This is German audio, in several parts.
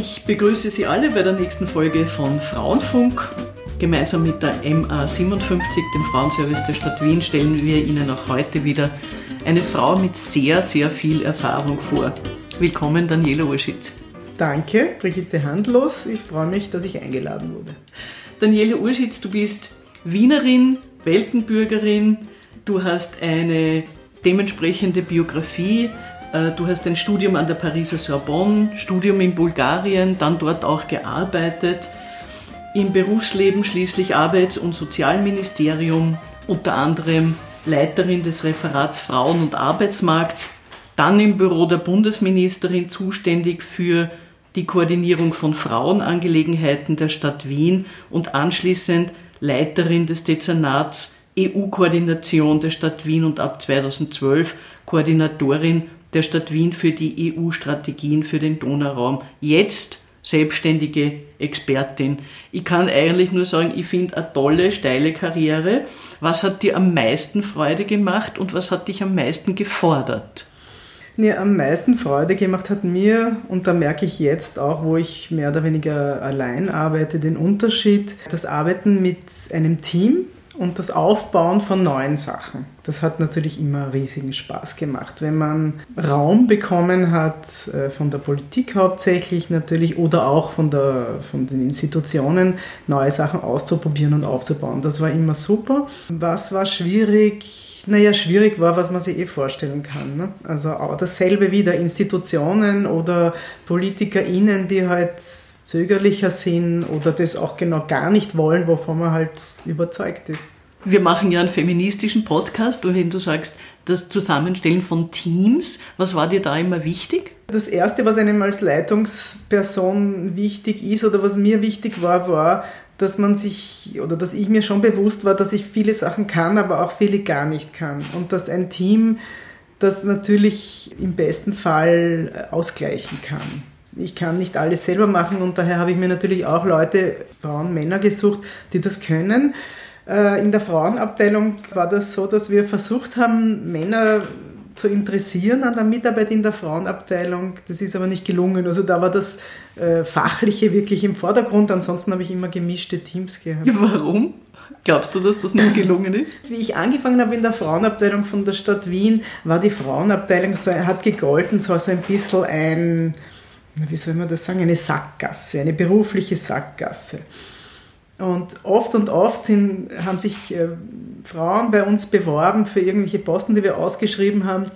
Ich begrüße Sie alle bei der nächsten Folge von Frauenfunk. Gemeinsam mit der MA57, dem Frauenservice der Stadt Wien, stellen wir Ihnen auch heute wieder eine Frau mit sehr, sehr viel Erfahrung vor. Willkommen, Daniela Urschitz. Danke, Brigitte Handlos. Ich freue mich, dass ich eingeladen wurde. Daniela Urschitz, du bist Wienerin, Weltenbürgerin, du hast eine dementsprechende Biografie, du hast ein Studium an der Pariser Sorbonne, Studium in Bulgarien, dann dort auch gearbeitet, im Berufsleben schließlich Arbeits- und Sozialministerium, unter anderem Leiterin des Referats Frauen- und Arbeitsmarkt, dann im Büro der Bundesministerin zuständig für die Koordinierung von Frauenangelegenheiten der Stadt Wien und anschließend Leiterin des Dezernats EU-Koordination der Stadt Wien und ab 2012 Koordinatorin der Stadt Wien für die EU-Strategien für den Donauraum. Jetzt selbstständige Expertin. Ich kann eigentlich nur sagen, ich finde eine tolle, steile Karriere. Was hat dir am meisten Freude gemacht und was hat dich am meisten gefordert? Nee, am meisten Freude gemacht hat mir, und da merke ich jetzt auch, wo ich mehr oder weniger allein arbeite, den Unterschied, das Arbeiten mit einem Team und das Aufbauen von neuen Sachen. Das hat natürlich immer riesigen Spaß gemacht. Wenn man Raum bekommen hat, äh, von der Politik hauptsächlich natürlich oder auch von, der, von den Institutionen, neue Sachen auszuprobieren und aufzubauen. Das war immer super. Was war schwierig? Naja, schwierig war, was man sich eh vorstellen kann. Ne? Also auch dasselbe wieder, Institutionen oder PolitikerInnen, die halt zögerlicher sind oder das auch genau gar nicht wollen, wovon man halt überzeugt ist. Wir machen ja einen feministischen Podcast und wenn du sagst, das Zusammenstellen von Teams, was war dir da immer wichtig? Das Erste, was einem als Leitungsperson wichtig ist oder was mir wichtig war, war, dass man sich oder dass ich mir schon bewusst war, dass ich viele Sachen kann, aber auch viele gar nicht kann. Und dass ein Team das natürlich im besten Fall ausgleichen kann. Ich kann nicht alles selber machen und daher habe ich mir natürlich auch Leute, Frauen, Männer gesucht, die das können. Äh, in der Frauenabteilung war das so, dass wir versucht haben, Männer zu interessieren an der Mitarbeit in der Frauenabteilung. Das ist aber nicht gelungen. Also da war das äh, Fachliche wirklich im Vordergrund. Ansonsten habe ich immer gemischte Teams gehabt. Warum? Glaubst du, dass das nicht gelungen ist? Wie ich angefangen habe in der Frauenabteilung von der Stadt Wien, war die Frauenabteilung so, hat gegolten, so ein bisschen ein, wie soll man das sagen, eine Sackgasse, eine berufliche Sackgasse. Und oft und oft sind, haben sich äh, Frauen bei uns beworben für irgendwelche Posten, die wir ausgeschrieben haben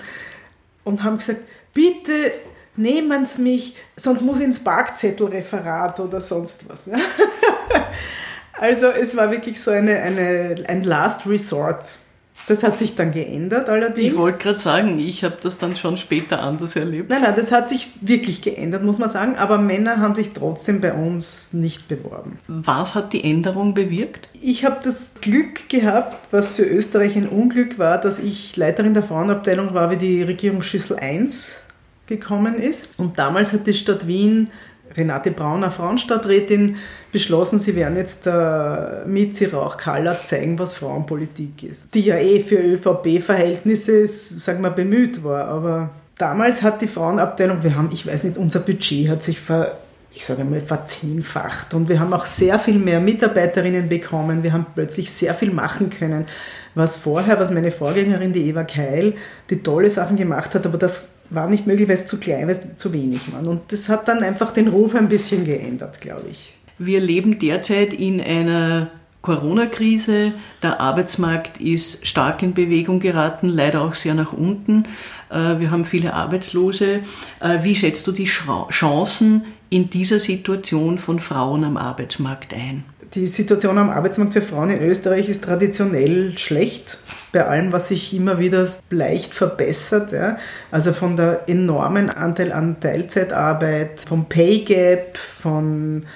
und haben gesagt, bitte nehmen Sie mich, sonst muss ich ins Parkzettelreferat oder sonst was. also es war wirklich so eine, eine, ein Last Resort. Das hat sich dann geändert allerdings. Ich wollte gerade sagen, ich habe das dann schon später anders erlebt. Nein, nein, das hat sich wirklich geändert, muss man sagen. Aber Männer haben sich trotzdem bei uns nicht beworben. Was hat die Änderung bewirkt? Ich habe das Glück gehabt, was für Österreich ein Unglück war, dass ich Leiterin der Frauenabteilung war, wie die Regierungsschüssel 1 gekommen ist. Und damals hat die Stadt Wien Renate Brauner, Frauenstadträtin, beschlossen, sie werden jetzt äh, mit Sirauch Kallert zeigen, was Frauenpolitik ist. Die ja eh für ÖVP-Verhältnisse, sagen wir, bemüht war. Aber damals hat die Frauenabteilung, wir haben, ich weiß nicht, unser Budget hat sich ver, ich sage mal, verzehnfacht. Und wir haben auch sehr viel mehr Mitarbeiterinnen bekommen. Wir haben plötzlich sehr viel machen können, was vorher, was meine Vorgängerin, die Eva Keil, die tolle Sachen gemacht hat, aber das war nicht möglich, weil es zu klein, weil es zu wenig war. Und das hat dann einfach den Ruf ein bisschen geändert, glaube ich. Wir leben derzeit in einer Corona-Krise. Der Arbeitsmarkt ist stark in Bewegung geraten, leider auch sehr nach unten. Äh, wir haben viele Arbeitslose. Äh, wie schätzt du die Chancen in dieser Situation von Frauen am Arbeitsmarkt ein? Die Situation am Arbeitsmarkt für Frauen in Österreich ist traditionell schlecht, bei allem, was sich immer wieder leicht verbessert. Ja. Also von der enormen Anteil an Teilzeitarbeit, vom Pay Gap, von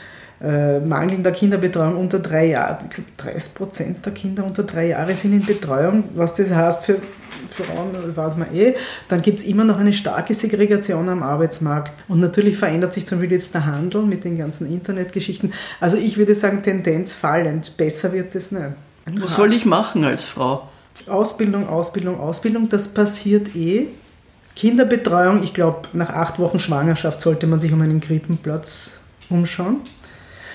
äh, mangelnder Kinderbetreuung unter drei Jahren. Ich glaube, 30 Prozent der Kinder unter drei Jahre sind in Betreuung. Was das heißt für Frauen, weiß man eh. Dann gibt es immer noch eine starke Segregation am Arbeitsmarkt. Und natürlich verändert sich zum Beispiel jetzt der Handel mit den ganzen Internetgeschichten. Also ich würde sagen, Tendenz fallend. Besser wird es nicht. Was soll ich machen als Frau? Ausbildung, Ausbildung, Ausbildung, das passiert eh Kinderbetreuung, ich glaube, nach acht Wochen Schwangerschaft sollte man sich um einen Krippenplatz umschauen.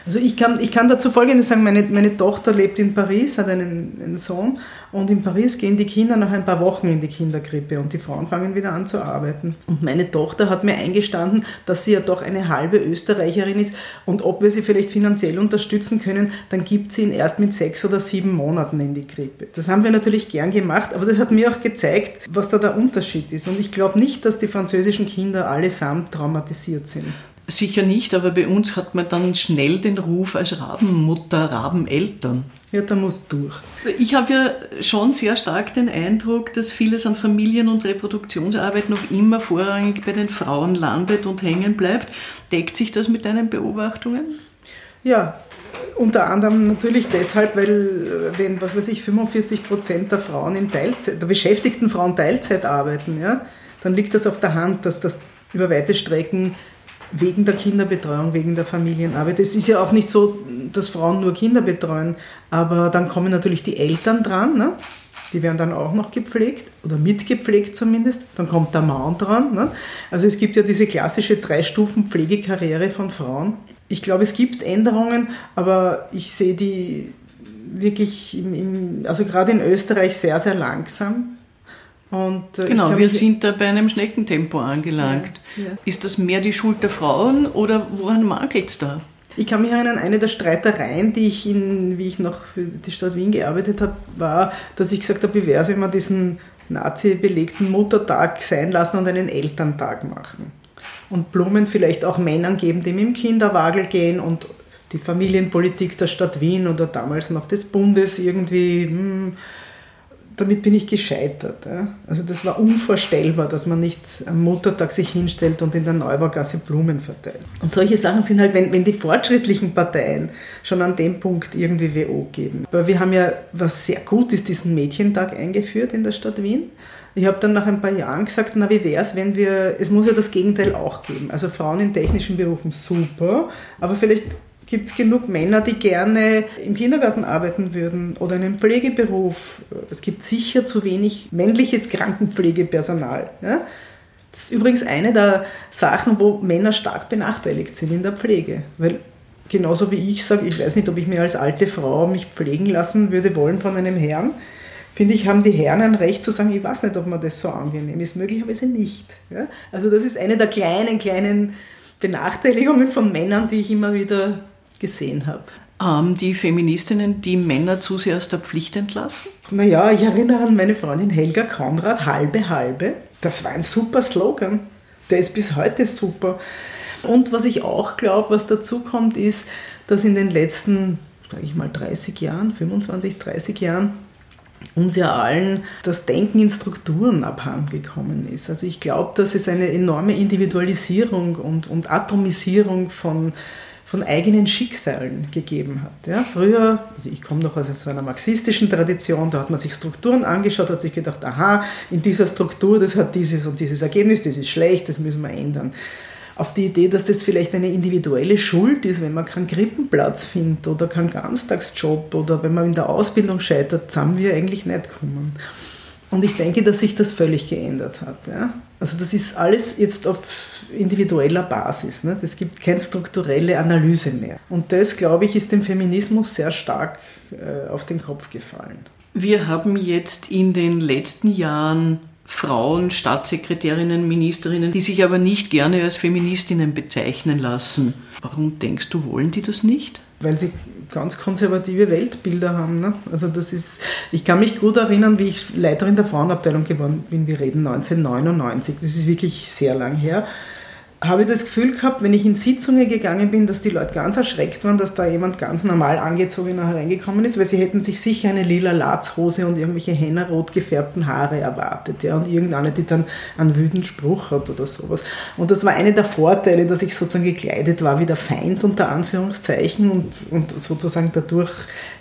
Also ich kann, ich kann dazu Folgendes sagen, meine, meine Tochter lebt in Paris, hat einen, einen, Sohn und in Paris gehen die Kinder nach ein paar Wochen in die Kinderkrippe und die Frauen fangen wieder an zu arbeiten. Und meine Tochter hat mir eingestanden, dass sie ja doch eine halbe Österreicherin ist und ob wir sie vielleicht finanziell unterstützen können, dann gibt sie ihn erst mit sechs oder sieben Monaten in die Krippe. Das haben wir natürlich gern gemacht, aber das hat mir auch gezeigt, was da der Unterschied ist. Und ich glaube nicht, dass die französischen Kinder allesamt traumatisiert sind. Sicher nicht, aber bei uns hat man dann schnell den Ruf als Rabenmutter, Rabeneltern. Ja, da muss durch. Ich habe ja schon sehr stark den Eindruck, dass vieles an Familien- und Reproduktionsarbeit noch immer vorrangig bei den Frauen landet und hängen bleibt. Deckt sich das mit deinen Beobachtungen? Ja, unter anderem natürlich deshalb, weil wenn, was weiß ich, 45 Prozent der Frauen in Teilzeit, der beschäftigten Frauen Teilzeit arbeiten, ja, dann liegt das auf der Hand, dass das über weite Strecken wegen der Kinderbetreuung, wegen der Familienarbeit. Es ist ja auch nicht so, dass Frauen nur Kinder betreuen, aber dann kommen natürlich die Eltern dran, ne? die werden dann auch noch gepflegt oder mitgepflegt zumindest. Dann kommt der Mann dran. Ne? Also es gibt ja diese klassische drei Stufen Pflegekarriere von Frauen. Ich glaube, es gibt Änderungen, aber ich sehe die wirklich, im, im, also gerade in Österreich sehr, sehr langsam. Und, äh, genau, wir sind da bei einem Schneckentempo angelangt. Ja, ja. Ist das mehr die Schuld der Frauen oder woran mangelt es da? Ich kann mich erinnern, eine der Streitereien, die ich, in, wie ich noch für die Stadt Wien gearbeitet habe, war, dass ich gesagt habe, wie wäre es, wenn wir diesen Nazi-belegten Muttertag sein lassen und einen Elterntag machen. Und Blumen vielleicht auch Männern geben, die mit dem Kinderwagel gehen und die Familienpolitik der Stadt Wien oder damals noch des Bundes irgendwie hm, damit bin ich gescheitert. Also das war unvorstellbar, dass man nicht am Muttertag sich hinstellt und in der Neubaugasse Blumen verteilt. Und solche Sachen sind halt, wenn, wenn die fortschrittlichen Parteien schon an dem Punkt irgendwie WO geben. Aber wir haben ja, was sehr gut ist, diesen Mädchentag eingeführt in der Stadt Wien. Ich habe dann nach ein paar Jahren gesagt, na wie wäre es, wenn wir, es muss ja das Gegenteil auch geben. Also Frauen in technischen Berufen super, aber vielleicht gibt es genug Männer, die gerne im Kindergarten arbeiten würden oder in einem Pflegeberuf. Es gibt sicher zu wenig männliches Krankenpflegepersonal. Ja? Das ist übrigens eine der Sachen, wo Männer stark benachteiligt sind in der Pflege. Weil genauso wie ich sage, ich weiß nicht, ob ich mir als alte Frau mich pflegen lassen würde wollen von einem Herrn, finde ich, haben die Herren ein Recht zu sagen, ich weiß nicht, ob mir das so angenehm ist. Möglicherweise nicht. Ja? Also das ist eine der kleinen, kleinen Benachteiligungen von Männern, die ich immer wieder gesehen habe. Ähm, die Feministinnen, die Männer zu sehr aus der Pflicht entlassen? Naja, ich erinnere an meine Freundin Helga Konrad, halbe, halbe. Das war ein super Slogan. Der ist bis heute super. Und was ich auch glaube, was dazu kommt, ist, dass in den letzten, sage ich mal, 30 Jahren, 25, 30 Jahren, uns ja allen das Denken in Strukturen abhandengekommen ist. Also ich glaube, dass es eine enorme Individualisierung und, und Atomisierung von von eigenen Schicksalen gegeben hat. Ja, früher, also ich komme noch aus so einer marxistischen Tradition, da hat man sich Strukturen angeschaut, hat sich gedacht, aha, in dieser Struktur, das hat dieses und dieses Ergebnis, das ist schlecht, das müssen wir ändern. Auf die Idee, dass das vielleicht eine individuelle Schuld ist, wenn man keinen Krippenplatz findet oder keinen Ganztagsjob oder wenn man in der Ausbildung scheitert, haben wir eigentlich nicht gekommen. Und ich denke, dass sich das völlig geändert hat. Ja? Also das ist alles jetzt auf individueller Basis. Ne? Es gibt keine strukturelle Analyse mehr. Und das, glaube ich, ist dem Feminismus sehr stark äh, auf den Kopf gefallen. Wir haben jetzt in den letzten Jahren Frauen, Staatssekretärinnen, Ministerinnen, die sich aber nicht gerne als Feministinnen bezeichnen lassen. Warum denkst du, wollen die das nicht? Weil sie ganz konservative Weltbilder haben. Ne? Also das ist, ich kann mich gut erinnern, wie ich Leiterin der Frauenabteilung geworden bin. Wir reden 1999. Das ist wirklich sehr lang her habe ich das Gefühl gehabt, wenn ich in Sitzungen gegangen bin, dass die Leute ganz erschreckt waren, dass da jemand ganz normal angezogen hereingekommen ist, weil sie hätten sich sicher eine lila Latzhose und irgendwelche hennerrot gefärbten Haare erwartet. Ja, und irgendeine, die dann einen wütenden Spruch hat oder sowas. Und das war einer der Vorteile, dass ich sozusagen gekleidet war wie der Feind unter Anführungszeichen und, und sozusagen dadurch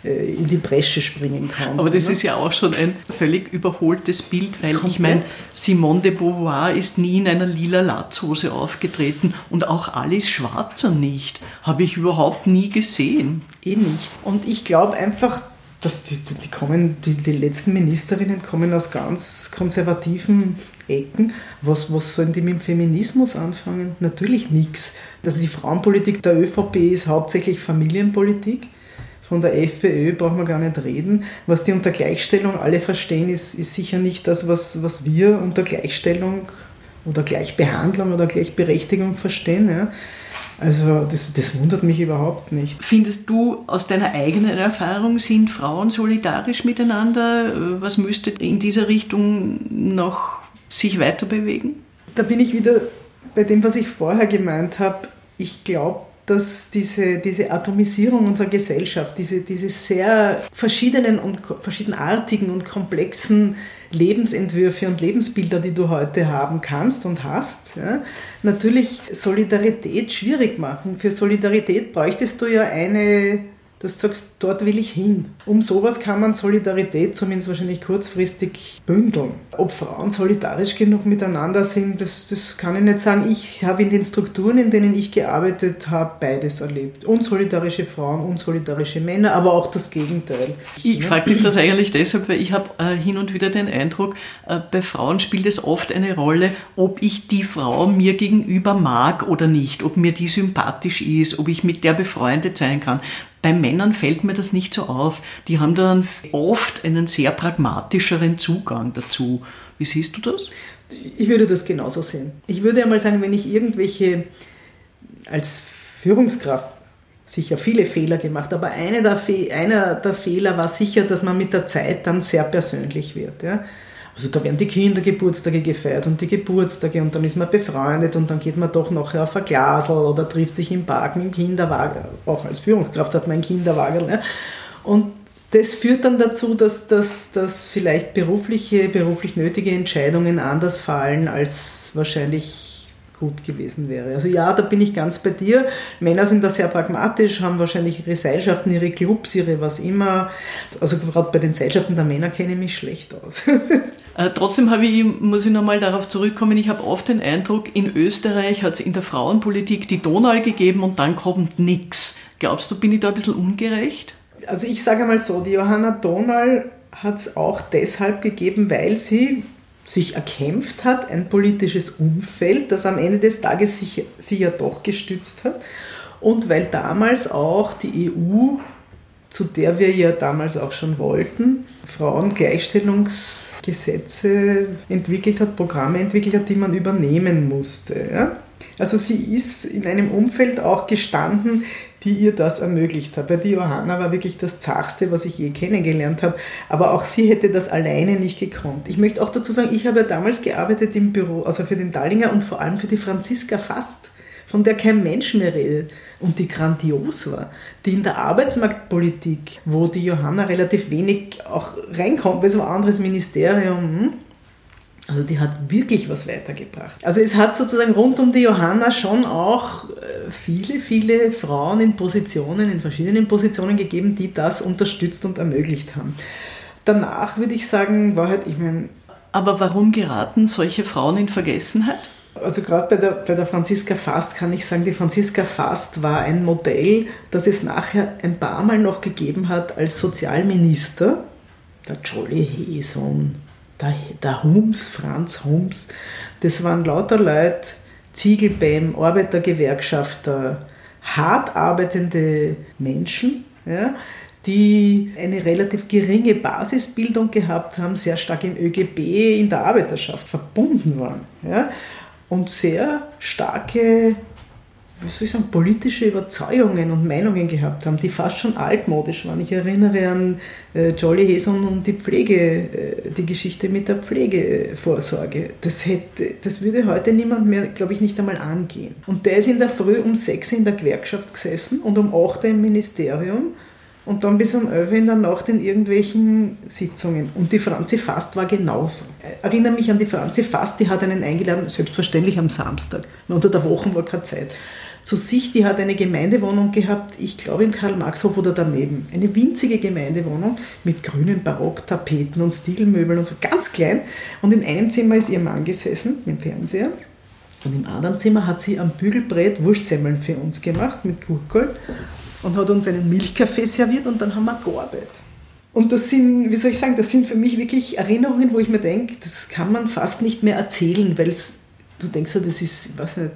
in die Bresche springen kann. Aber das ne? ist ja auch schon ein völlig überholtes Bild, weil Komplett. ich meine, Simone de Beauvoir ist nie in einer lila Latzhose aufgetreten und auch Alice Schwarzer nicht. Habe ich überhaupt nie gesehen. Eh nicht. Und ich glaube einfach, das, die, die, kommen, die, die letzten Ministerinnen kommen aus ganz konservativen Ecken. Was, was sollen die mit dem Feminismus anfangen? Natürlich nichts. Also die Frauenpolitik der ÖVP ist hauptsächlich Familienpolitik. Von der FPÖ brauchen wir gar nicht reden. Was die unter Gleichstellung alle verstehen, ist, ist sicher nicht das, was, was wir unter Gleichstellung oder Gleichbehandlung oder Gleichberechtigung verstehen. Ja. Also das, das wundert mich überhaupt nicht. Findest du aus deiner eigenen Erfahrung, sind Frauen solidarisch miteinander? Was müsste in dieser Richtung noch sich weiter bewegen? Da bin ich wieder bei dem, was ich vorher gemeint habe. Ich glaube, dass diese, diese Atomisierung unserer Gesellschaft, diese, diese sehr verschiedenen und verschiedenartigen und komplexen Lebensentwürfe und Lebensbilder, die du heute haben kannst und hast, ja, natürlich Solidarität schwierig machen. Für Solidarität bräuchtest du ja eine dass du sagst, dort will ich hin. Um sowas kann man Solidarität zumindest wahrscheinlich kurzfristig bündeln. Ob Frauen solidarisch genug miteinander sind, das, das kann ich nicht sagen. Ich habe in den Strukturen, in denen ich gearbeitet habe, beides erlebt. Unsolidarische Frauen, unsolidarische Männer, aber auch das Gegenteil. Ich frage dich das eigentlich deshalb, weil ich habe äh, hin und wieder den Eindruck, äh, bei Frauen spielt es oft eine Rolle, ob ich die Frau mir gegenüber mag oder nicht, ob mir die sympathisch ist, ob ich mit der befreundet sein kann. Bei Männern fällt mir das nicht so auf. Die haben dann oft einen sehr pragmatischeren Zugang dazu. Wie siehst du das? Ich würde das genauso sehen. Ich würde einmal sagen, wenn ich irgendwelche als Führungskraft sicher viele Fehler gemacht, aber eine der einer der Fehler war sicher, dass man mit der Zeit dann sehr persönlich wird. Ja? Also da werden die Kindergeburtstage gefeiert und die Geburtstage und dann ist man befreundet und dann geht man doch nachher auf ein Glasl oder trifft sich im Park mit dem Kinderwagen. Auch als Führungskraft hat man einen Kinderwagen. Ne? Und das führt dann dazu, dass, dass, dass vielleicht berufliche, beruflich nötige Entscheidungen anders fallen als wahrscheinlich gut gewesen wäre. Also ja, da bin ich ganz bei dir. Männer sind da sehr pragmatisch, haben wahrscheinlich ihre Seilschaften, ihre Clubs, ihre was immer. Also gerade bei den Seilschaften der Männer kenne ich mich schlecht aus. Äh, trotzdem habe ich, muss ich nochmal darauf zurückkommen, ich habe oft den Eindruck, in Österreich hat es in der Frauenpolitik die Donau gegeben und dann kommt nichts. Glaubst du, bin ich da ein bisschen ungerecht? Also ich sage mal so, die Johanna Donal hat es auch deshalb gegeben, weil sie sich erkämpft hat, ein politisches Umfeld, das am Ende des Tages sich, sie ja doch gestützt hat. Und weil damals auch die EU, zu der wir ja damals auch schon wollten, Frauengleichstellungsgesetze entwickelt hat, Programme entwickelt hat, die man übernehmen musste. Ja? Also sie ist in einem Umfeld auch gestanden, die ihr das ermöglicht hat. Weil die Johanna war wirklich das Zachste, was ich je kennengelernt habe. Aber auch sie hätte das alleine nicht gekonnt. Ich möchte auch dazu sagen, ich habe ja damals gearbeitet im Büro, also für den Dallinger und vor allem für die Franziska Fast, von der kein Mensch mehr redet und die grandios war. Die in der Arbeitsmarktpolitik, wo die Johanna relativ wenig auch reinkommt, weil so ein anderes Ministerium, hm, also die hat wirklich was weitergebracht. Also es hat sozusagen rund um die Johanna schon auch äh, viele, viele Frauen in Positionen, in verschiedenen Positionen gegeben, die das unterstützt und ermöglicht haben. Danach würde ich sagen, war halt, ich meine... Aber warum geraten solche Frauen in Vergessenheit? Also gerade bei der, bei der Franziska Fast kann ich sagen, die Franziska Fast war ein Modell, das es nachher ein paar Mal noch gegeben hat als Sozialminister. Der Jolly Heson, der, der Hums, Franz Hums, das waren lauter Leute, Ziegelbäm, Arbeitergewerkschafter, hart arbeitende Menschen, ja, die eine relativ geringe Basisbildung gehabt haben, sehr stark im ÖGB in der Arbeiterschaft verbunden waren ja, und sehr starke wie soll ich sagen, politische Überzeugungen und Meinungen gehabt haben, die fast schon altmodisch waren. Ich erinnere an äh, Jolly Heson und die Pflege, äh, die Geschichte mit der Pflegevorsorge. Das, hätte, das würde heute niemand mehr, glaube ich, nicht einmal angehen. Und der ist in der Früh um sechs in der Gewerkschaft gesessen und um acht im Ministerium und dann bis um 11 in der Nacht in irgendwelchen Sitzungen. Und die Franzi Fast war genauso. Ich erinnere mich an die Franzi Fast, die hat einen eingeladen, selbstverständlich am Samstag. Unter der Woche war keine Zeit zu sich, die hat eine Gemeindewohnung gehabt, ich glaube im Karl-Marx-Hof oder daneben. Eine winzige Gemeindewohnung mit grünen Barocktapeten und Stilmöbeln und so, ganz klein. Und in einem Zimmer ist ihr Mann gesessen mit dem Fernseher. Und im anderen Zimmer hat sie am Bügelbrett Wurstsemmeln für uns gemacht mit Gurkel und hat uns einen Milchkaffee serviert und dann haben wir gearbeitet. Und das sind, wie soll ich sagen, das sind für mich wirklich Erinnerungen, wo ich mir denke, das kann man fast nicht mehr erzählen, weil du denkst ja, das ist, ich weiß nicht,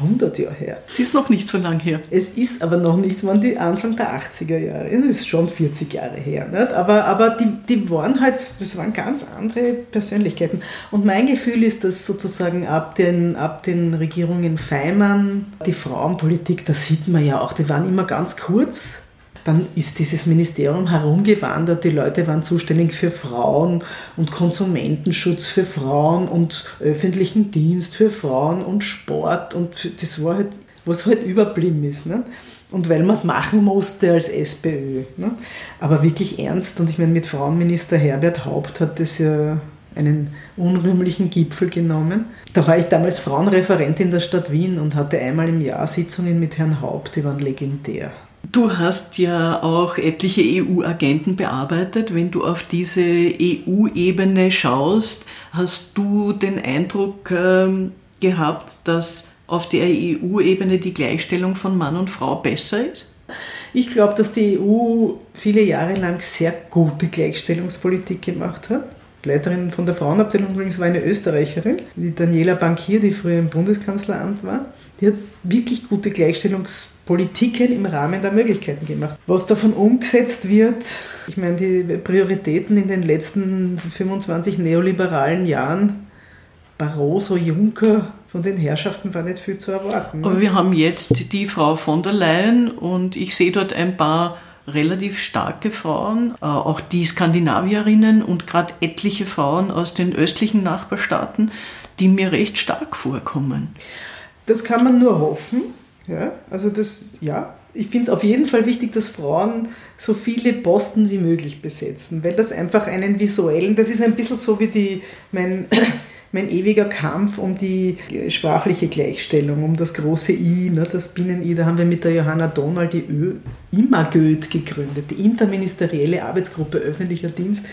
100 Jahre her. Es ist noch nicht so lang her. Es ist aber noch nicht, es waren die Anfang der 80er Jahre. Es ist schon 40 Jahre her. Nicht? Aber, aber die, die waren halt, das waren ganz andere Persönlichkeiten. Und mein Gefühl ist, dass sozusagen ab den, ab den Regierungen Feimann die Frauenpolitik, da sieht man ja auch, die waren immer ganz kurz dann ist dieses Ministerium herumgewandert. Die Leute waren zuständig für Frauen und Konsumentenschutz für Frauen und öffentlichen Dienst für Frauen und Sport. Und das war halt, was halt überblieben ist. Ne? Und weil man es machen musste als SPÖ. Ne? Aber wirklich ernst. Und ich meine, mit Frauenminister Herbert Haupt hat das ja einen unrühmlichen Gipfel genommen. Da war ich damals Frauenreferentin der Stadt Wien und hatte einmal im Jahr Sitzungen mit Herrn Haupt, die waren legendär. Du hast ja auch etliche EU-Agenten bearbeitet. Wenn du auf diese EU-Ebene schaust, hast du den Eindruck ähm, gehabt, dass auf der EU-Ebene die Gleichstellung von Mann und Frau besser ist? Ich glaube, dass die EU viele Jahre lang sehr gute Gleichstellungspolitik gemacht hat. Leiterin von der Frauenabteilung übrigens war eine Österreicherin, die Daniela Bankier, die früher im Bundeskanzleramt war. Die hat wirklich gute Gleichstellungspolitiken im Rahmen der Möglichkeiten gemacht. Was davon umgesetzt wird, ich meine, die Prioritäten in den letzten 25 neoliberalen Jahren, Barroso, Juncker, von den Herrschaften war nicht viel zu erwarten. Aber wir haben jetzt die Frau von der Leyen und ich sehe dort ein paar relativ starke Frauen, äh, auch die Skandinavierinnen und gerade etliche Frauen aus den östlichen Nachbarstaaten, die mir recht stark vorkommen. Das kann man nur hoffen. Ja, also das, ja, ich finde es auf jeden Fall wichtig, dass Frauen so viele Posten wie möglich besetzen, weil das einfach einen visuellen, das ist ein bisschen so wie die, mein, mein ewiger Kampf um die sprachliche Gleichstellung, um das große I, ne, das Binnen-I. Da haben wir mit der Johanna Donald die Ö IMAGÖD gegründet, die Interministerielle Arbeitsgruppe öffentlicher Dienst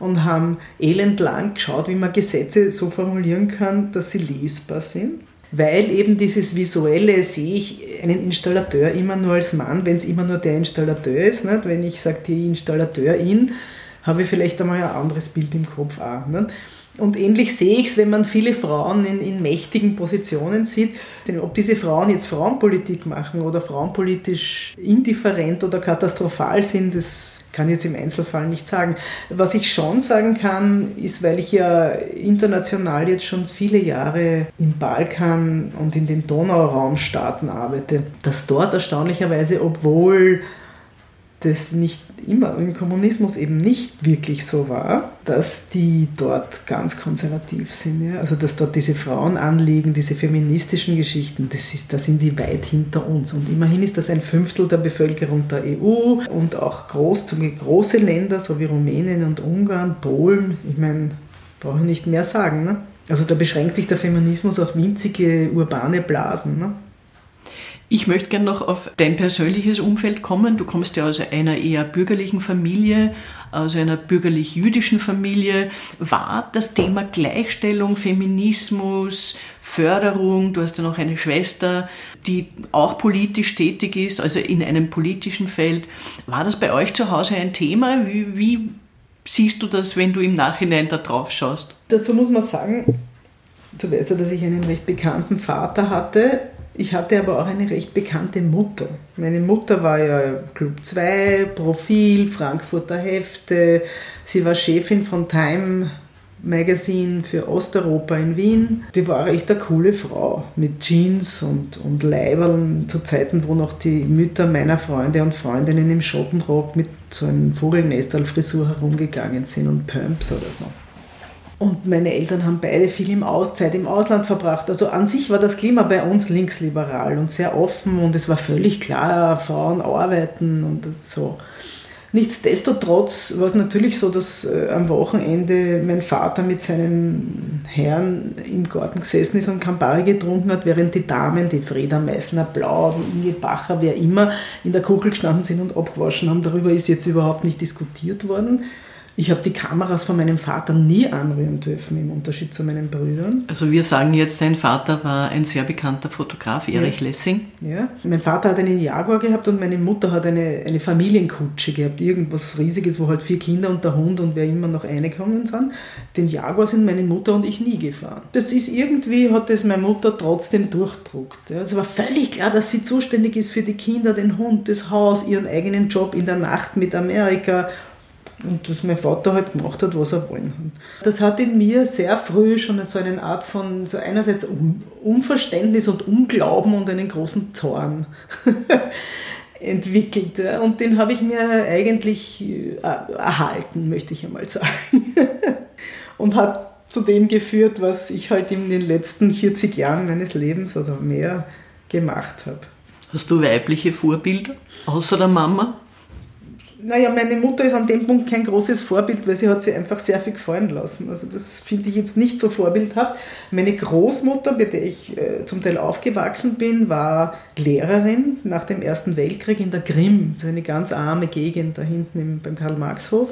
und haben elendlang geschaut, wie man Gesetze so formulieren kann, dass sie lesbar sind weil eben dieses Visuelle sehe ich einen Installateur immer nur als Mann, wenn es immer nur der Installateur ist. Nicht? Wenn ich sage, die Installateurin, habe ich vielleicht einmal ein anderes Bild im Kopf auch. Und ähnlich sehe ich es, wenn man viele Frauen in, in mächtigen Positionen sieht. Ob diese Frauen jetzt Frauenpolitik machen oder frauenpolitisch indifferent oder katastrophal sind, das kann ich jetzt im Einzelfall nicht sagen. Was ich schon sagen kann, ist, weil ich ja international jetzt schon viele Jahre im Balkan und in den Donauraumstaaten arbeite, dass dort erstaunlicherweise, obwohl das nicht immer im Kommunismus eben nicht wirklich so war, dass die dort ganz konservativ sind. Ja? Also dass dort diese Frauenanliegen, diese feministischen Geschichten, das ist, da sind die weit hinter uns. Und immerhin ist das ein Fünftel der Bevölkerung der EU und auch groß, große Länder, so wie Rumänien und Ungarn, Polen, ich meine, brauche ich nicht mehr sagen. Ne? Also da beschränkt sich der Feminismus auf winzige urbane Blasen. Ne? Ich möchte gerne noch auf dein persönliches Umfeld kommen. Du kommst ja aus einer eher bürgerlichen Familie, aus einer bürgerlich-jüdischen Familie. War das Thema Gleichstellung, Feminismus, Förderung, du hast ja noch eine Schwester, die auch politisch tätig ist, also in einem politischen Feld. War das bei euch zu Hause ein Thema? Wie, wie siehst du das, wenn du im Nachhinein da drauf schaust? Dazu muss man sagen, du weißt ja, dass ich einen recht bekannten Vater hatte ich hatte aber auch eine recht bekannte Mutter. Meine Mutter war ja Club 2, Profil, Frankfurter Hefte. Sie war Chefin von Time Magazine für Osteuropa in Wien. Die war echt eine coole Frau mit Jeans und, und Leiberln zu Zeiten, wo noch die Mütter meiner Freunde und Freundinnen im Schottenrock mit so einem Vogelnestal-Frisur herumgegangen sind und Pumps oder so. Und meine Eltern haben beide viel im Aus Zeit im Ausland verbracht. Also an sich war das Klima bei uns linksliberal und sehr offen und es war völlig klar, Frauen arbeiten und so. Nichtsdestotrotz war es natürlich so, dass äh, am Wochenende mein Vater mit seinen Herren im Garten gesessen ist und Campari getrunken hat, während die Damen, die Freda Meissner, Blau, Inge Bacher, wer immer, in der Kuchel gestanden sind und abgewaschen haben. Darüber ist jetzt überhaupt nicht diskutiert worden Ich habe die Kameras von meinem Vater nie anrühren dürfen, im Unterschied zu meinen Brüdern. Also wir sagen jetzt, dein Vater war ein sehr bekannter Fotograf, Erich ja. Lessing. Ja, mein Vater hat einen Jaguar gehabt und meine Mutter hat eine, eine Familienkutsche gehabt, irgendwas Riesiges, wo halt vier Kinder und der Hund und wer immer noch reingekommen sind. Den Jaguar sind meine Mutter und ich nie gefahren. Das ist irgendwie, hat das meine Mutter trotzdem durchdruckt. Ja. Es war völlig klar, dass sie zuständig ist für die Kinder, den Hund, das Haus, ihren eigenen Job in der Nacht mit Amerika und dass mein Vater halt gemacht hat, was er wollen hat. Das hat in mir sehr früh schon so eine Art von, so einerseits Un Unverständnis und Unglauben und einen großen Zorn entwickelt. Und den habe ich mir eigentlich äh, erhalten, möchte ich einmal sagen. und hat zu dem geführt, was ich halt in den letzten 40 Jahren meines Lebens oder mehr gemacht habe. Hast du weibliche Vorbilder außer der Mama? Naja, meine Mutter ist an dem Punkt kein großes Vorbild, weil sie hat sich einfach sehr viel gefallen lassen. Also das finde ich jetzt nicht so vorbildhaft. Meine Großmutter, bei der ich äh, zum Teil aufgewachsen bin, war Lehrerin nach dem Ersten Weltkrieg in der Grimm. Das ist eine ganz arme Gegend da hinten im, beim Karl-Marx-Hof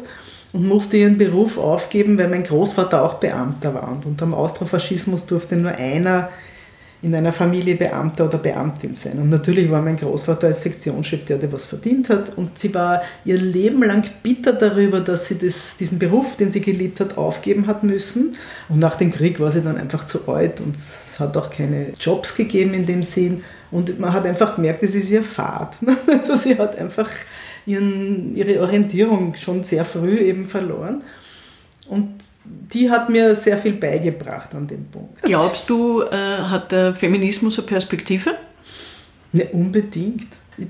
und musste ihren Beruf aufgeben, weil mein Großvater auch Beamter war. Und unter dem Austrofaschismus durfte nur einer in einer Familie Beamter oder Beamtin sein. Und natürlich war mein Großvater als Sektionschef der, der was verdient hat. Und sie war ihr Leben lang bitter darüber, dass sie das, diesen Beruf, den sie geliebt hat, aufgeben hat müssen. Und nach dem Krieg war sie dann einfach zu alt und es hat auch keine Jobs gegeben in dem Sinn. Und man hat einfach gemerkt, es ist ihr Fahrt. Also sie hat einfach ihren, ihre Orientierung schon sehr früh eben verloren. Und die hat mir sehr viel beigebracht an dem Punkt. Glaubst du, äh, hat der Feminismus eine Perspektive? Ne, unbedingt.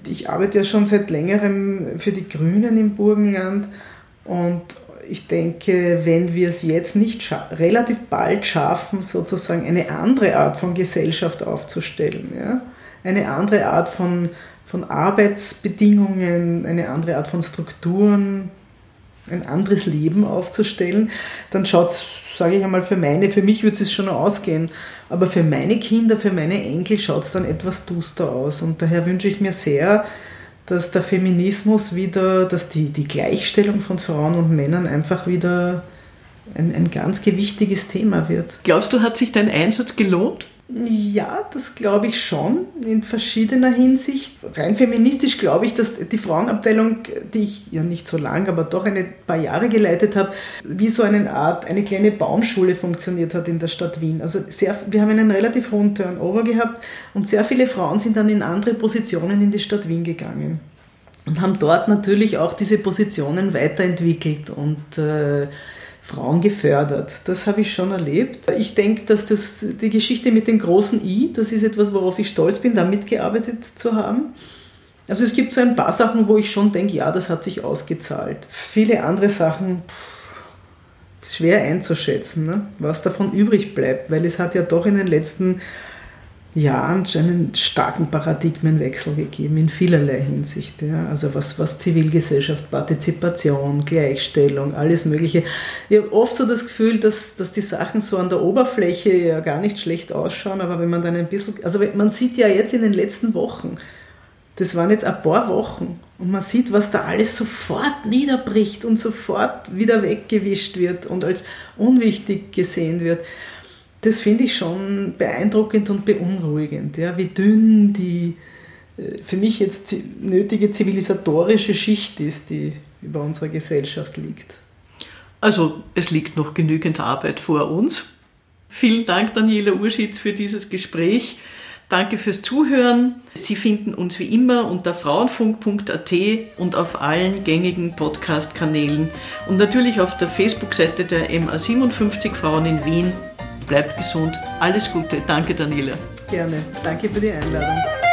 Ich arbeite ja schon seit längerem für die Grünen im Burgenland und ich denke, wenn wir es jetzt nicht relativ bald schaffen, sozusagen eine andere Art von Gesellschaft aufzustellen, ja? eine andere Art von, von Arbeitsbedingungen, eine andere Art von Strukturen, ein anderes Leben aufzustellen, dann schaut es, sage ich einmal, für meine, für mich wird es schon ausgehen, aber für meine Kinder, für meine Enkel schaut es dann etwas duster aus. Und daher wünsche ich mir sehr, dass der Feminismus wieder, dass die, die Gleichstellung von Frauen und Männern einfach wieder ein, ein ganz gewichtiges Thema wird. Glaubst du, hat sich dein Einsatz gelohnt? Ja, das glaube ich schon, in verschiedener Hinsicht. Rein feministisch glaube ich, dass die Frauenabteilung, die ich ja nicht so lang, aber doch ein paar Jahre geleitet habe, wie so eine Art, eine kleine Baumschule funktioniert hat in der Stadt Wien. Also sehr, wir haben einen relativ hohen Turnover gehabt und sehr viele Frauen sind dann in andere Positionen in die Stadt Wien gegangen und haben dort natürlich auch diese Positionen weiterentwickelt und äh, Frauen gefördert. Das habe ich schon erlebt. Ich denke, dass das, die Geschichte mit dem großen I, das ist etwas, worauf ich stolz bin, da mitgearbeitet zu haben. Also es gibt so ein paar Sachen, wo ich schon denke, ja, das hat sich ausgezahlt. Viele andere Sachen pff, schwer einzuschätzen, ne? was davon übrig bleibt, weil es hat ja doch in den letzten Jahren einen starken Paradigmenwechsel gegeben in vielerlei Hinsicht. Ja. Also was, was Zivilgesellschaft, Partizipation, Gleichstellung, alles Mögliche. Ich habe oft so das Gefühl, dass, dass die Sachen so an der Oberfläche ja gar nicht schlecht ausschauen, aber wenn man dann ein bisschen, also man sieht ja jetzt in den letzten Wochen, das waren jetzt ein paar Wochen und man sieht, was da alles sofort niederbricht und sofort wieder weggewischt wird und als unwichtig gesehen wird das finde ich schon beeindruckend und beunruhigend, ja, wie dünn die äh, für mich jetzt nötige zivilisatorische Schicht ist, die über unserer Gesellschaft liegt. Also es liegt noch genügend Arbeit vor uns. Vielen Dank, Daniela Urschitz, für dieses Gespräch. Danke fürs Zuhören. Sie finden uns wie immer unter frauenfunk.at und auf allen gängigen Podcast-Kanälen und natürlich auf der Facebook-Seite der MA57 Frauen in Wien Bleibt gesund. Alles Gute. Danke, Daniela. Gerne. Danke für die Einladung.